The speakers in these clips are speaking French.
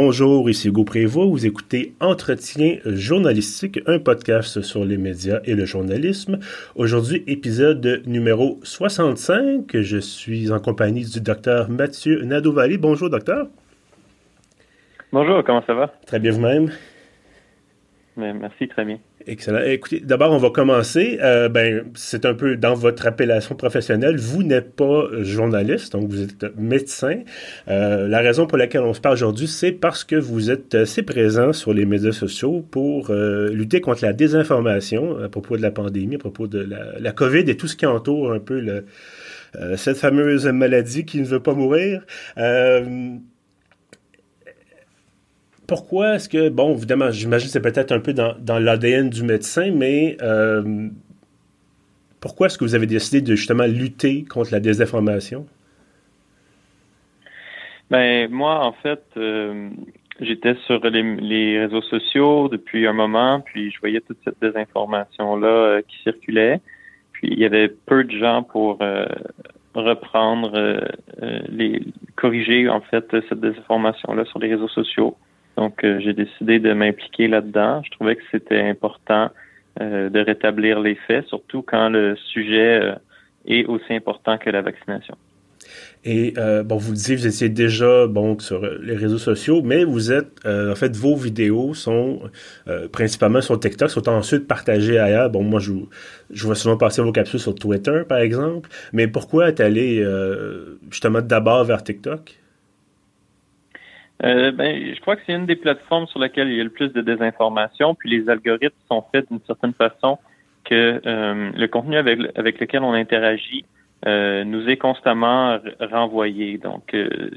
bonjour, ici Hugo Prévost. Vous écoutez Entretien journalistique, un podcast sur les médias et le journalisme. Aujourd'hui, épisode numéro 65. Je suis en compagnie du docteur Mathieu Nadovali. Bonjour, docteur. Bonjour, comment ça va? Très bien vous-même? Merci, très bien. Excellent. Écoutez, d'abord, on va commencer. Euh, ben, c'est un peu dans votre appellation professionnelle. Vous n'êtes pas journaliste, donc vous êtes médecin. Euh, la raison pour laquelle on se parle aujourd'hui, c'est parce que vous êtes assez présent sur les médias sociaux pour euh, lutter contre la désinformation à propos de la pandémie, à propos de la, COVID et tout ce qui entoure un peu cette fameuse maladie qui ne veut pas mourir pourquoi est-ce que, bon, évidemment, j'imagine que c'est peut-être un peu dans, l'ADN du médecin, mais euh, pourquoi est-ce que vous avez décidé de justement lutter contre la désinformation? Ben, moi, en fait, euh, j'étais sur les, réseaux sociaux depuis un moment, puis je voyais toute cette désinformation-là euh, qui circulait. Puis il y avait peu de gens pour reprendre, les corriger en fait cette désinformation-là sur les réseaux sociaux. Donc, euh, j'ai décidé de m'impliquer là-dedans. Je trouvais que c'était important euh, de rétablir les faits, surtout quand le sujet euh, est aussi important que la vaccination. Et bon, vous disiez, vous étiez déjà bon sur les réseaux sociaux, mais vous êtes, en fait, vos vidéos sont principalement sur TikTok, sont ensuite partagées ailleurs. Bon, moi, je, je vois souvent passer vos capsules sur Twitter, par exemple. Mais pourquoi être allé justement d'abord vers TikTok? Euh, ben, je crois que c'est une des plateformes sur laquelle il y a le plus de désinformation, puis les algorithmes sont faits d'une certaine façon que euh, le contenu avec, avec lequel on interagit euh, nous est constamment renvoyé. Donc,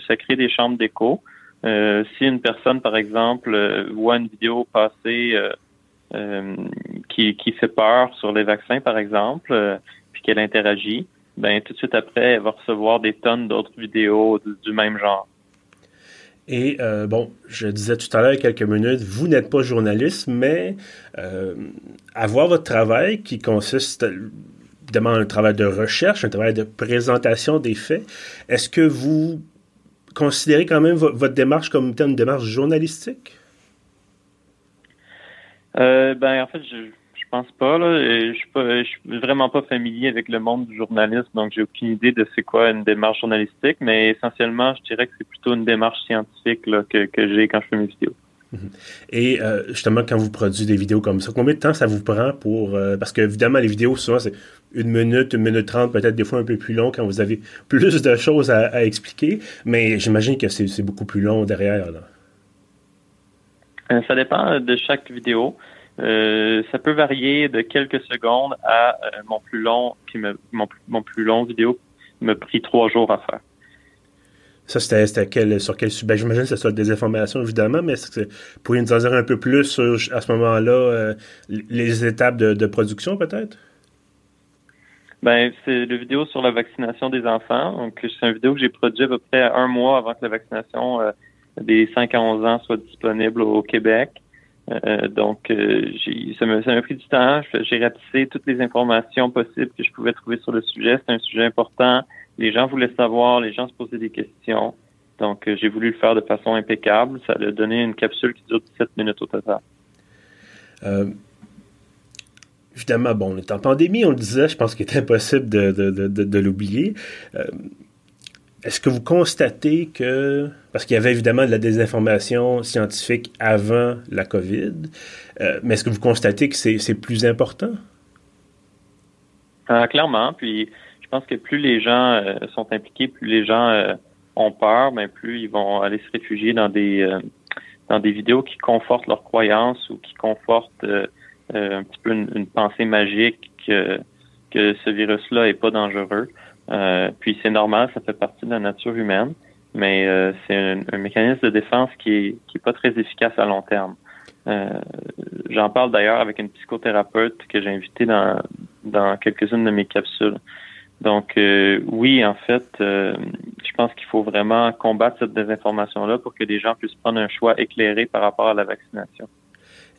ça crée des chambres d'écho. si une personne, par exemple, voit une vidéo passer qui, qui fait peur sur les vaccins, par exemple, puis qu'elle interagit, ben tout de suite après, elle va recevoir des tonnes d'autres vidéos du même genre. Et euh, bon, je disais tout à l'heure, quelques minutes, vous n'êtes pas journaliste, mais euh, avoir votre travail qui consiste évidemment un travail de recherche, un travail de présentation des faits, est-ce que vous considérez quand même votre démarche comme une démarche journalistique? Euh, ben, en fait, je, pense pas. Là. Je suis pas, je suis vraiment pas familier avec le monde du journalisme, donc j'ai aucune idée de c'est quoi une démarche journalistique, mais essentiellement, je dirais que c'est plutôt une démarche scientifique là, que, que j'ai quand je fais mes vidéos. Mhm. Et euh, justement, quand vous produisez des vidéos comme ça, combien de temps ça vous prend pour... Euh, parce que évidemment, les vidéos, souvent, c'est une minute, une minute trente, peut-être des fois un peu plus long quand vous avez plus de choses à, à expliquer, mais j'imagine que c'est beaucoup plus long derrière. Là. Euh, ça dépend de chaque vidéo. Euh, ça peut varier de quelques secondes à euh, mon plus long, qui me, mon, plus long vidéo me pris trois jours à faire. Ça, c'était quel, sur quel sujet? Ben, J'imagine que c'est sur des informations, évidemment, mais est-ce que vous pourriez nous en dire un peu plus sur, à ce moment-là, euh, les étapes de, production, peut-être? Ben, c'est le vidéo sur la vaccination des enfants. Donc, c'est une vidéo que j'ai produit à peu près un mois avant que la vaccination des 5 à 11 ans soit disponible au Québec. Euh, donc, euh, ça m'a pris du temps. J'ai ratissé toutes les informations possibles que je pouvais trouver sur le sujet. C'est un sujet important. Les gens voulaient savoir, les gens se posaient des questions. Donc, euh, j'ai voulu le faire de façon impeccable. Ça a donné une capsule qui dure 17 minutes au total. évidemment, bon, on est en pandémie, on le disait, je pense qu'il est impossible de, l'oublier. Est-ce que vous constatez que, parce qu'il y avait évidemment de la désinformation scientifique avant la COVID, euh, mais est-ce que vous constatez que c'est plus important? Euh, clairement. Puis je pense que plus les gens euh, sont impliqués, plus les gens ont peur, mais plus ils vont aller se réfugier dans des dans des vidéos qui confortent leurs croyances ou qui confortent un petit peu une, pensée magique que, que ce virus-là est pas dangereux. Euh, puis c'est normal, ça fait partie de la nature humaine, mais euh, c'est un, mécanisme de défense qui est, qui est pas très efficace à long terme. Euh, j'en parle d'ailleurs avec une psychothérapeute que j'ai invitée dans, dans quelques-unes de mes capsules. Donc oui, en fait, je pense qu'il faut vraiment combattre cette désinformation-là pour que les gens puissent prendre un choix éclairé par rapport à la vaccination.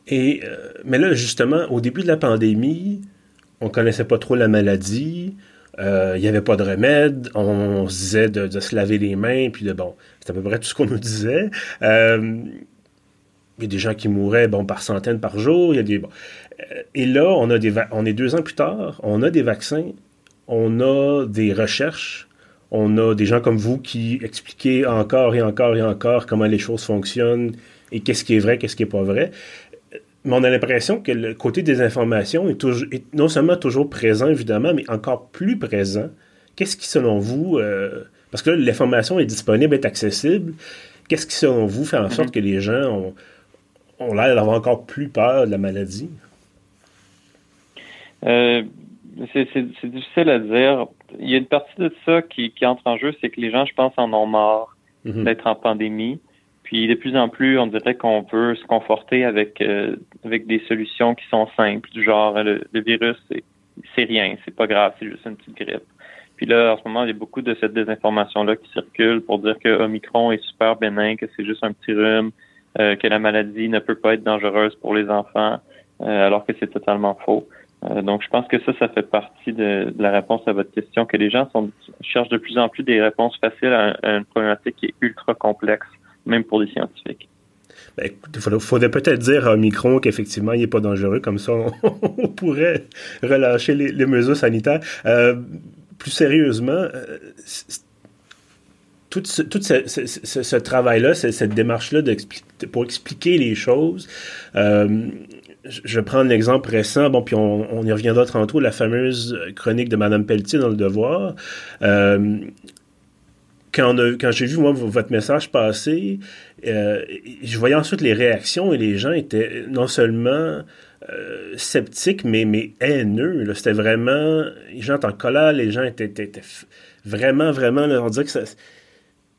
Et mais là, justement, au début de la pandémie, on connaissait pas trop la maladie il n'y avait pas de remède, on, se disait de, se laver les mains, puis de bon, c'est à peu près tout ce qu'on nous disait. Il y a des gens qui mouraient bon, par centaines par jour. Il y a des, Et là, on, a des on est deux ans plus tard, on a des vaccins, on a des recherches, on a des gens comme vous qui expliquent encore et encore et encore comment les choses fonctionnent et qu'est-ce qui est vrai, qu'est-ce qui n'est pas vrai. Mais on a l'impression que le côté des informations est, non seulement toujours présent, évidemment, mais encore plus présent. Qu'est-ce qui, selon vous, euh, parce que l'information est disponible, est accessible, qu'est-ce qui, selon vous, fait en sorte mm-hmm. que les gens ont, ont l'air d'avoir encore plus peur de la maladie? Euh, c'est difficile à dire. Il y a une partie de ça qui, qui entre en jeu, c'est que les gens, je pense, en ont marre mhm. d'être en pandémie. Puis de plus en plus, on dirait qu'on peut se conforter avec euh, avec des solutions qui sont simples, du genre le, virus, c'est rien, c'est pas grave, c'est juste une petite grippe. Puis là, en ce moment, il y a beaucoup de cette désinformation-là qui circule pour dire que Omicron est super bénin, que c'est juste un petit rhume, euh, que la maladie ne peut pas être dangereuse pour les enfants, euh, alors que c'est totalement faux. Euh, donc, je pense que ça, ça fait partie de, la réponse à votre question, que les gens sont, cherchent de plus en plus des réponses faciles à, une problématique qui est ultra complexe, même pour les scientifiques. Ben, il faudrait, peut-être dire à Omicron qu'effectivement, il n'est pas dangereux, comme ça, on, pourrait relâcher les, mesures sanitaires. plus sérieusement, tout ce, travail-là, cette démarche-là pour expliquer les choses, euh, je prendre l'exemple récent, bon, puis on, y reviendra tantôt, la fameuse chronique de Madame Pelletier dans Le Devoir. Euh, quand, j'ai vu, moi, votre message passer, euh, je voyais ensuite les réactions et les gens étaient non seulement sceptiques, mais, haineux. C'était vraiment... Les gens étaient en colère, les gens étaient, vraiment, vraiment... on dirait que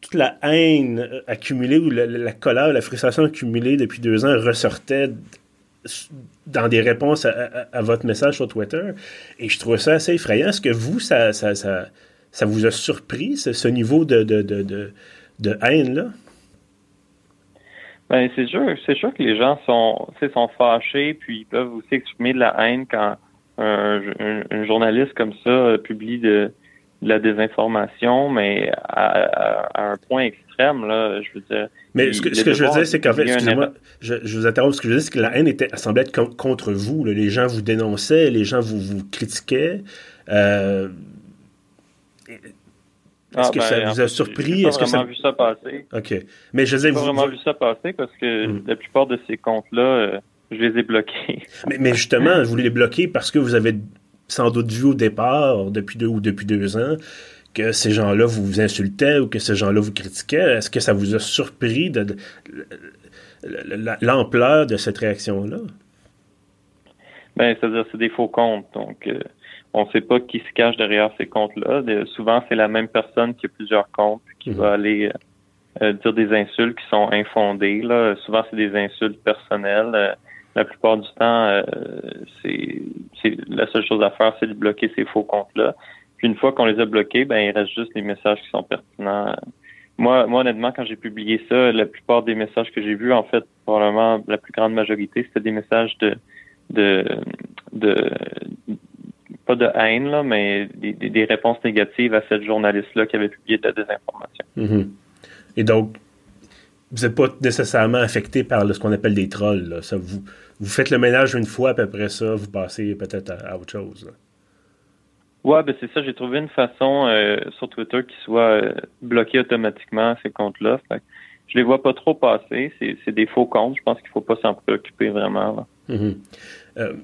toute la haine euh, accumulée ou la, colère, la frustration accumulée depuis deux ans ressortait dans des réponses à, votre message sur Twitter. Et je trouvais ça assez effrayant. Est-ce que vous, ça, vous a surpris, ce, niveau de, de, de, de haine-là? Ben, c'est sûr, c'est sûr que les gens sont, sont fâchés, puis ils peuvent aussi exprimer de la haine quand un, un journaliste comme ça publie de, la désinformation, mais à, un point extrême, là, je veux dire. Mais ce que, ce que je veux dire, c'est qu'en fait, excusez-moi, je, vous interromps, ce que je veux dire, c'est que la haine était, semblait être contre vous. Les gens vous dénonçaient, les gens vous, vous critiquaient. Euh, est-ce que ah, ça ben, vous a surpris? J'ai pas vraiment vu ça passer. OK. Mais je n'ai pas vraiment vu ça passer parce que hmm. la plupart de ces comptes-là, euh, je les ai bloqués. mais, mais justement, je voulais les bloquer parce que vous avez sans doute vu au départ, depuis deux ou depuis deux ans, que ces gens-là vous insultaient ou que ces gens-là vous critiquaient. Est-ce que ça vous a surpris de, l'ampleur de cette réaction-là? Ben, c'est-à-dire c'est des faux comptes. Donc, euh, on ne sait pas qui se cache derrière ces comptes-là. souvent, c'est la même personne qui a plusieurs comptes qui mhm. va aller euh, dire des insultes qui sont infondées. Là. Souvent, c'est des insultes personnelles. Euh, la plupart du temps, euh, c'est, la seule chose à faire, c'est de bloquer ces faux comptes-là. Puis une fois qu'on les a bloqués, ben il reste juste les messages qui sont pertinents. Moi, moi honnêtement, quand j'ai publié ça, la plupart des messages que j'ai vus, en fait, probablement la plus grande majorité, c'était des messages de de de pas de haine, là, mais des, des, réponses négatives à cette journaliste-là qui avait publié de la désinformation. Mm-hmm. Et donc, vous n'êtes pas nécessairement affecté par ce qu'on appelle des trolls. Ça, vous, vous faites le ménage une fois, puis après ça, vous passez peut-être à, autre chose. Ouais, ben c'est ça. J'ai trouvé une façon euh, sur Twitter qui soit euh, bloqué automatiquement ces comptes-là. Je les vois pas trop passer. C'est des faux comptes. Je pense qu'il faut pas s'en préoccuper vraiment. Mm-hmm. Euh,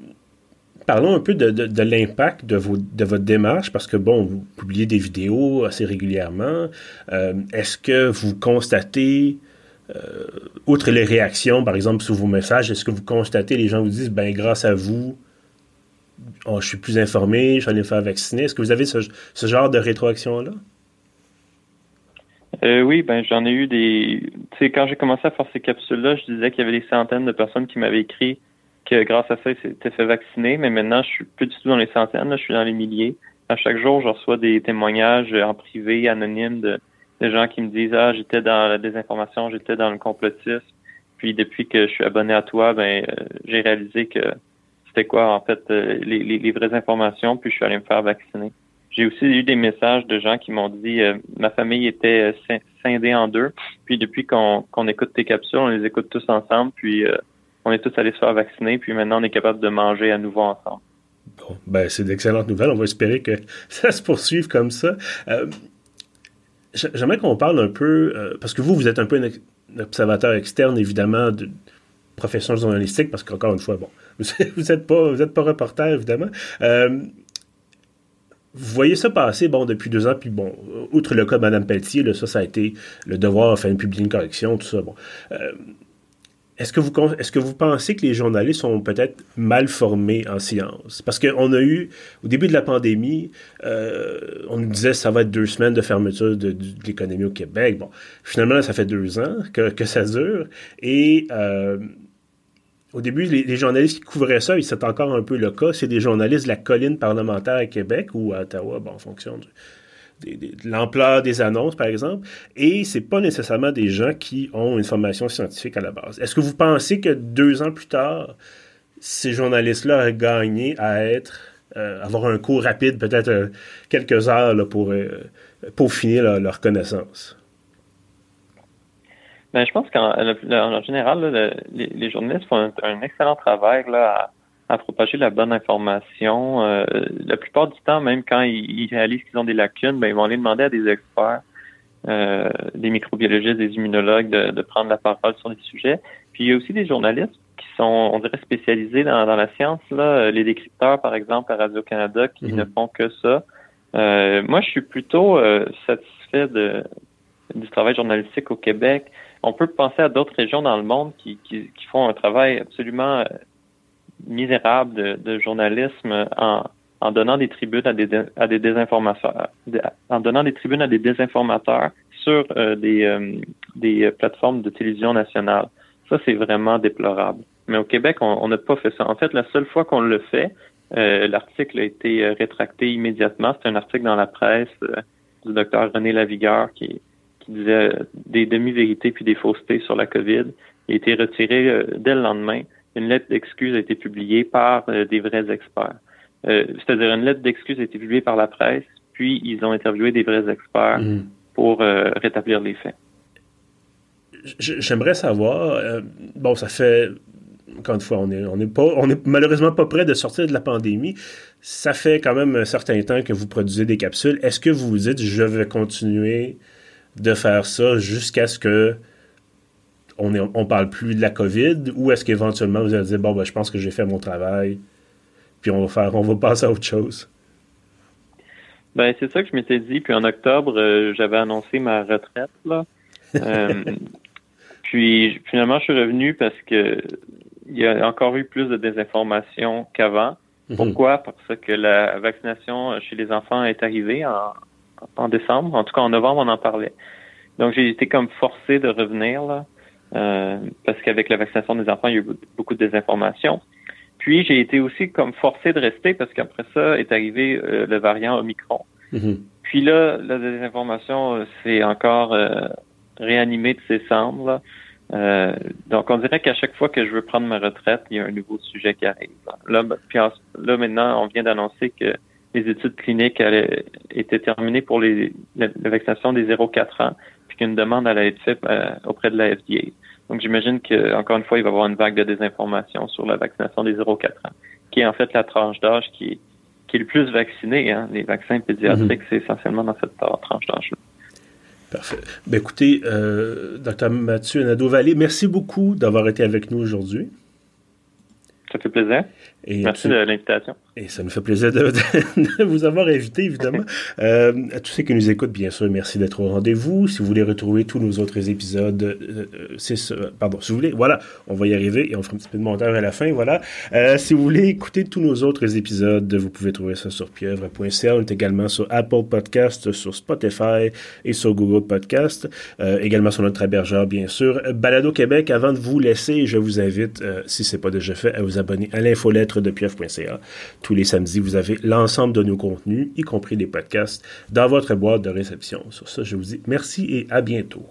parlons un peu de, l'impact de, de votre démarche, parce que, bon, vous publiez des vidéos assez régulièrement. Est-ce que vous constatez euh, outre les réactions, par exemple, sur vos messages, est-ce que vous constatez, les gens vous disent, ben grâce à vous, oh, je suis plus informé, je allé me faire vacciner? Est-ce que vous avez ce, genre de rétroaction-là? Euh, oui, ben j'en ai eu des. Tu sais, quand j'ai commencé à faire ces capsules-là, je disais qu'il y avait des centaines de personnes qui m'avaient écrit que grâce à ça, ils s'étaient fait vacciner, mais maintenant, je suis plus du tout dans les centaines, je suis dans les milliers. À chaque jour, je reçois des témoignages en privé, anonymes de, gens qui me disent ah j'étais dans la désinformation, j'étais dans le complotisme. Puis depuis que je suis abonné à toi, ben euh, j'ai réalisé que c'était quoi en fait euh, les, les, vraies informations, puis je suis allé me faire vacciner. j'ai aussi eu des messages de gens qui m'ont dit ma famille était scindée en deux. Puis depuis qu'on écoute tes capsules, on les écoute tous ensemble. Puis on est tous allés se faire vacciner. Puis maintenant, on est capable de manger à nouveau ensemble. Bon, ben c'est d'excellentes nouvelles. On va espérer que ça se poursuive comme ça. J'aimerais qu'on parle un peu, euh, parce que vous, vous êtes un peu un, observateur externe, évidemment, de profession journalistique, parce qu'encore une fois, bon, vous n'êtes pas, vous êtes pas reporter, évidemment. Euh, vous voyez ça passer, bon, depuis deux ans, puis bon, outre le cas de Mme Pelletier, ça, ça a été le devoir, enfin, publier une correction, tout ça, bon. Est-ce que, vous, pensez que les journalistes sont peut-être mal formés en sciences? Parce qu'on a eu, au début de la pandémie, euh, on nous disait que ça va être deux semaines de fermeture de, l'économie au Québec. Bon, finalement, ça fait deux ans que, que ça dure. Et euh, au début, les, journalistes qui couvraient ça, et c'est encore un peu le cas, c'est des journalistes de la colline parlementaire à Québec ou à Ottawa, bon, en fonction du, l'ampleur des annonces, par exemple, et c'est pas nécessairement des gens qui ont une formation scientifique à la base. Est-ce que vous pensez que deux ans plus tard, ces journalistes-là auraient gagné à être, euh, avoir un cours rapide, peut-être euh, quelques heures pour euh, peaufiner leur, leur connaissance? Ben, je pense qu'en général, les, journalistes font un, excellent travail à propager la bonne information. Euh, la plupart du temps, même quand ils, réalisent qu'ils ont des lacunes, ben, ils vont aller demander à des experts, euh, des microbiologistes, des immunologues, de, prendre la parole sur des sujets. Puis il y a aussi des journalistes qui sont, on dirait, spécialisés dans, la science, là, les décrypteurs, par exemple, à Radio-Canada, qui mhm. ne font que ça. Euh, moi, je suis plutôt satisfait de, du travail journalistique au Québec. On peut penser à d'autres régions dans le monde qui, qui, qui font un travail absolument misérable de, de journalisme en, en, donnant des tribunes à des, à des désinformateurs, en donnant des tribunes à des désinformateurs sur euh, des, euh, des plateformes de télévision nationale. Ça, c'est vraiment déplorable. Mais au Québec, on n'a pas fait ça. En fait, la seule fois qu'on le fait, euh, l'article a été rétracté immédiatement. C'est un article dans la presse du docteur René Lavigueur qui, qui disait des demi-vérités puis des faussetés sur la COVID. Il a été retiré dès le lendemain une lettre d'excuse a été publiée par euh, des vrais experts. Euh, c'est-à-dire une lettre d'excuse a été publiée par la presse, puis ils ont interviewé des vrais experts mhm. pour euh, rétablir les faits. J'aimerais savoir, bon, ça fait encore une fois, on est, on est pas, on est malheureusement pas prêt de sortir de la pandémie. Ça fait quand même un certain temps que vous produisez des capsules. Est-ce que vous vous dites, je vais continuer de faire ça jusqu'à ce que on ne parle plus de la COVID ou est-ce qu'éventuellement vous allez dire bon ben, je pense que j'ai fait mon travail puis on va faire on va passer à autre chose? Ben c'est ça que je m'étais dit. Puis en octobre, euh, j'avais annoncé ma retraite là. Euh, puis finalement, je suis revenu parce que il y a encore eu plus de désinformation qu'avant. Mhm. Pourquoi? Parce que la vaccination chez les enfants est arrivée en, en décembre. En tout cas, en novembre, on en parlait. Donc, j'ai été comme forcé de revenir là. Euh, parce qu'avec la vaccination des enfants, il y a eu beaucoup de désinformation. Puis j'ai été aussi comme forcé de rester parce qu'après ça est arrivé euh, le variant Omicron. Mm-hmm. Puis là, la désinformation euh, s'est encore réanimée de ses cendres. donc on dirait qu'à chaque fois que je veux prendre ma retraite, il y a un nouveau sujet qui arrive. Là, ben, puis là maintenant, on vient d'annoncer que les études cliniques allaient, étaient terminées pour les, la, vaccination des 0-4 ans, qu'une demande allait être faite auprès de la FDA. Donc, j'imagine qu'encore une fois, il va y avoir une vague de désinformation sur la vaccination des 0-4 ans, qui est en fait la tranche d'âge qui, qui est le plus vaccinée. Hein. Les vaccins pédiatriques, mhm. c'est essentiellement dans cette tranche d'âge-là. Parfait. Ben, écoutez, euh, Dr. Mathieu Nadeau-Vallée, merci beaucoup d'avoir été avec nous aujourd'hui. Ça fait plaisir. Merci de l'invitation. Et ça nous fait plaisir de, vous avoir invité, évidemment. Euh, à tous ceux qui nous écoutent, bien sûr, merci d'être au rendez-vous. Si vous voulez retrouver tous nos autres épisodes, euh, euh, pardon, si vous voulez, voilà, on va y arriver et on fera un petit peu de montage à la fin, voilà. si vous voulez écouter tous nos autres épisodes, vous pouvez trouver ça sur pieuvre.ca. On est également sur Apple Podcast, sur Spotify et sur Google Podcast. également sur notre hébergeur, bien sûr. Balado Québec, avant de vous laisser, je vous invite, si c'est pas déjà fait, à vous abonner à l'infolettre tous les samedis, vous avez l'ensemble de nos contenus, y compris des podcasts, dans votre boîte de réception. Sur ça, je vous dis merci et à bientôt.